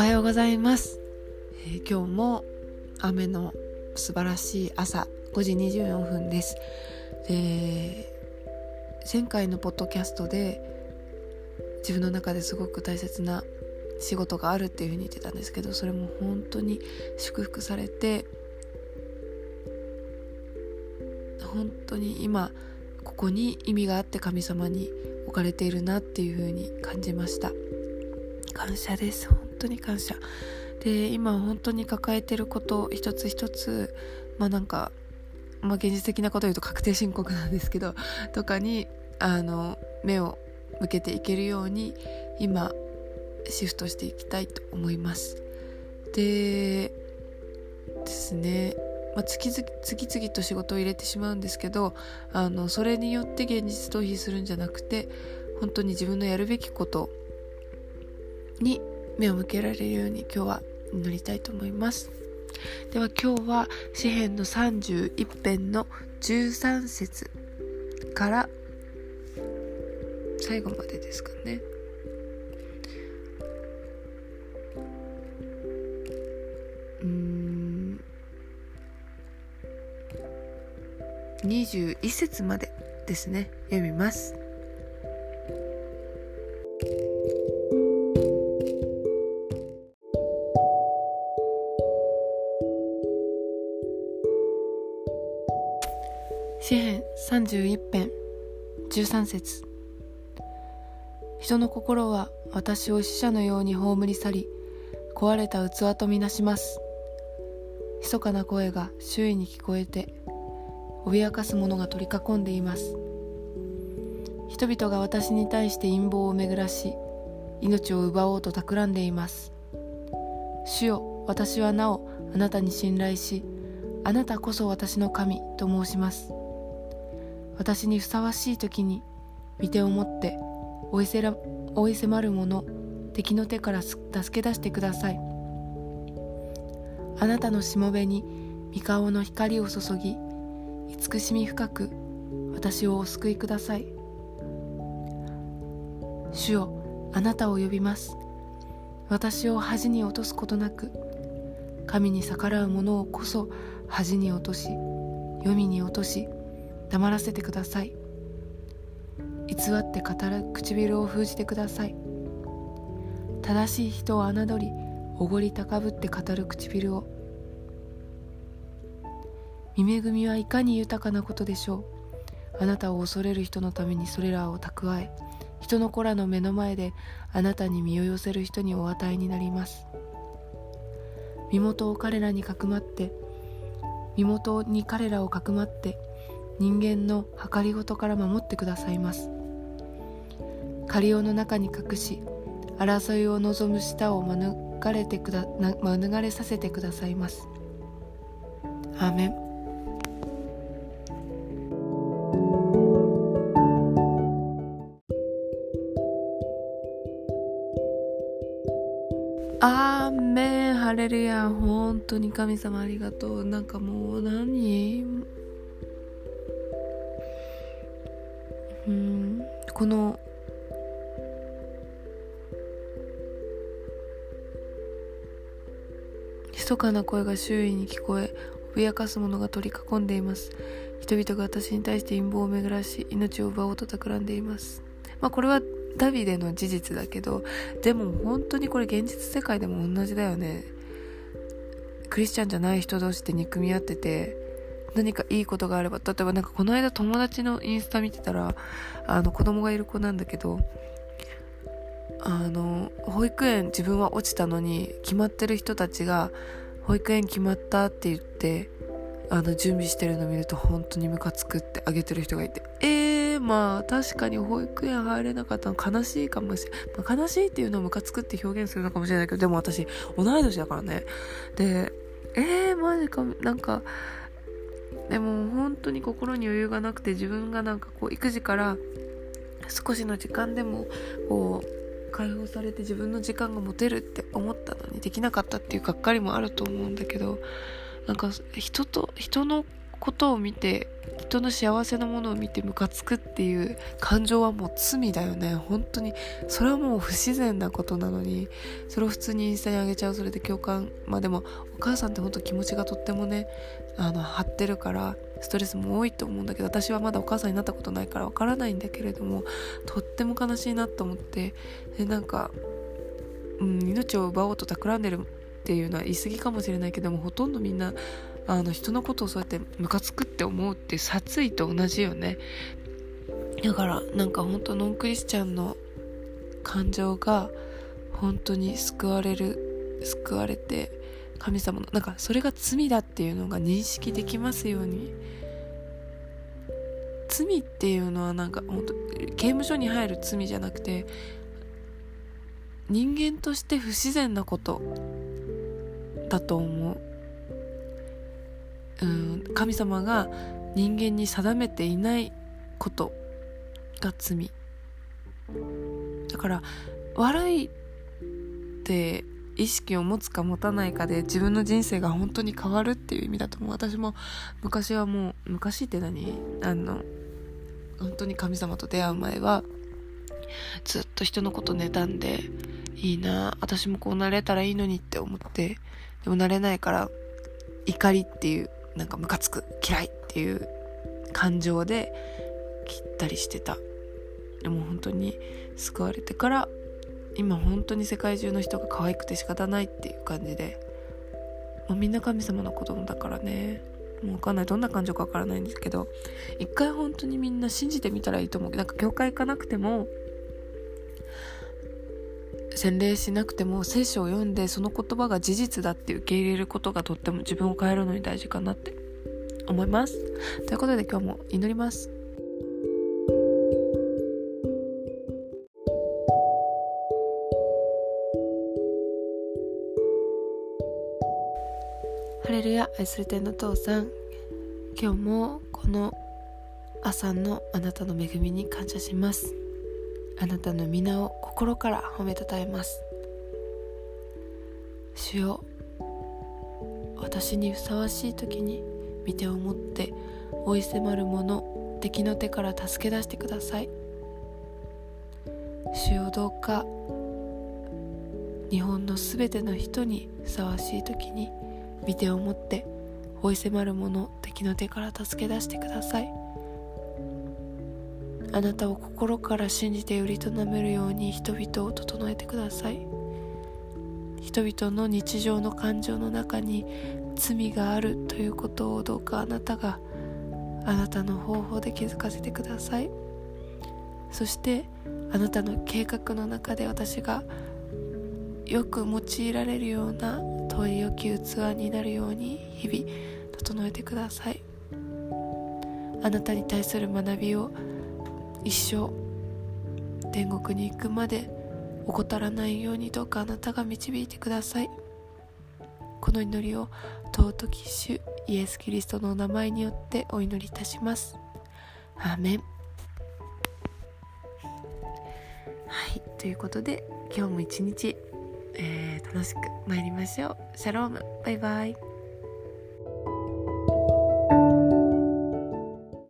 おはようございます、えー、今日も雨の素晴らしい朝5時24分です。で前回のポッドキャストで自分の中ですごく大切な仕事があるっていうふうに言ってたんですけどそれも本当に祝福されて本当に今ここに意味があって神様に置かれているなっていうふうに感じました。感謝です当に感謝。で今本当に抱えてること一つ一つまあなんかまあ現実的なこと言うと確定申告なんですけどとかにあの目を向けていけるように今シフトしていきたいと思います。でですね、まあ、次々次々と仕事を入れてしまうんですけどあのそれによって現実逃避するんじゃなくて本当に自分のやるべきことに目を向けられるように今日は祈りたいと思います。では今日は詩篇の31編の13節から最後までですかね。うん。21節までですね。読みます。詩編31編13節。人の心は私を死者のように葬り去り壊れた器とみなします。密かな声が周囲に聞こえて脅かす者が取り囲んでいます。人々が私に対して陰謀を巡らし命を奪おうと企んでいます。主よ私はなおあなたに信頼しあなたこそ私の神と申します。私にふさわしい時に御手を持って追いせら追い迫る者敵の手から助け出してください。あなたのしもべに御顔の光を注ぎ慈しみ深く私をお救いください。主よあなたを呼びます。私を恥に落とすことなく神に逆らう者をこそ恥に落とし読みに落とし黙らせてください。偽って語る唇を封じてください。正しい人を侮りおごり高ぶって語る唇を。見恵みはいかに豊かなことでしょう。あなたを恐れる人のためにそれらを蓄え人の子らの目の前であなたに身を寄せる人にお与えになります。身元を彼らにかくまって身元に彼らをかくまって人間の計りごとから守ってくださいます。仮用の中に隠し争いを望む舌を免れてくだ免れさせてくださいます。アーメン。アーメン。ハレルヤ本当に神様ありがとう。なんかもう何？この密かな声が周囲に聞こえ脅かす者が取り囲んでいます。人々が私に対して陰謀を巡らし命を奪おうと企んでいます。まあこれはダビデの事実だけどでも本当にこれ現実世界でも同じだよね。クリスチャンじゃない人同士で憎み合ってて何かいいことがあれば例えばなんかこの間友達のインスタ見てたらあの子供がいる子なんだけどあの保育園自分は落ちたのに決まってる人たちが保育園決まったって言ってあの準備してるの見ると本当にムカつくってあげてる人がいて。えー、まあ確かに保育園入れなかったの悲しいかもしれない、まあ、悲しいっていうのをムカつくって表現するのかもしれないけどでも私同い年だからね。でえー、マジかなんかでも本当に心に余裕がなくて自分がなんかこう育児から少しの時間でもこう解放されて自分の時間が持てるって思ったのにできなかったっていうがっかりもあると思うんだけどなんか人と人のことを見て人の幸せなものを見てムカつくっていう感情はもう罪だよね。本当に。それはもう不自然なことなのに。それを普通にインスタに上げちゃう。それで共感。まあでもお母さんって本当気持ちがとってもねあの張ってるからストレスも多いと思うんだけど私はまだお母さんになったことないからわからないんだけれどもとっても悲しいなと思ってでなんか、うん、命を奪おうと企んでるっていうのは言い過ぎかもしれないけどもほとんどみんなあの人のことをそうやってムカつくって思うって殺意と同じよね。だからなんか本当ノンクリスチャンの感情が本当に救われる救われて神様のなんかそれが罪だっていうのが認識できますように。罪っていうのはなんか本当刑務所に入る罪じゃなくて人間として不自然なことだと思う。うん神様が人間に定めていないことが罪。だから悪いって意識を持つか持たないかで自分の人生が本当に変わるっていう意味だと思う。私も昔はもう昔って何？あの本当に神様と出会う前はずっと人のこと妬んでいいな私もこうなれたらいいのにって思ってでもなれないから怒りっていうなんかムカつく嫌いっていう感情で切ったりしてた。でも本当に救われてから今本当に世界中の人が可愛くて仕方ないっていう感じで。もうみんな神様の子供だからね。もう分かんない。どんな感情か分からないんですけど。一回本当にみんな信じてみたらいいと思う。なんか教会行かなくても洗礼しなくても聖書を読んでその言葉が事実だって受け入れることがとっても自分を変えるのに大事かなって思います。ということで今日も祈ります。ハレルヤ愛する天の父さん。今日もこの朝のあなたの恵みに感謝します。あなたの皆を心から褒めたたえます。主よ私にふさわしい時に見てを持って追い迫る者敵の手から助け出してください。主よどうか日本のすべての人にふさわしい時に見てを持って追い迫る者敵の手から助け出してください。あなたを心から信じてよりとなめるように人々を整えてください。人々の日常の感情の中に罪があるということをどうかあなたがあなたの方法で気づかせてください。そしてあなたの計画の中で私がよく用いられるような問い置き器になるように日々整えてください。あなたに対する学びを一生天国に行くまで怠らないようにどうかあなたが導いてください。この祈りを尊き主イエス・キリストのお名前によってお祈りいたします。アーメン。はいということで今日も一日、えー、楽しく参りましょう。シャローム。バイバイ。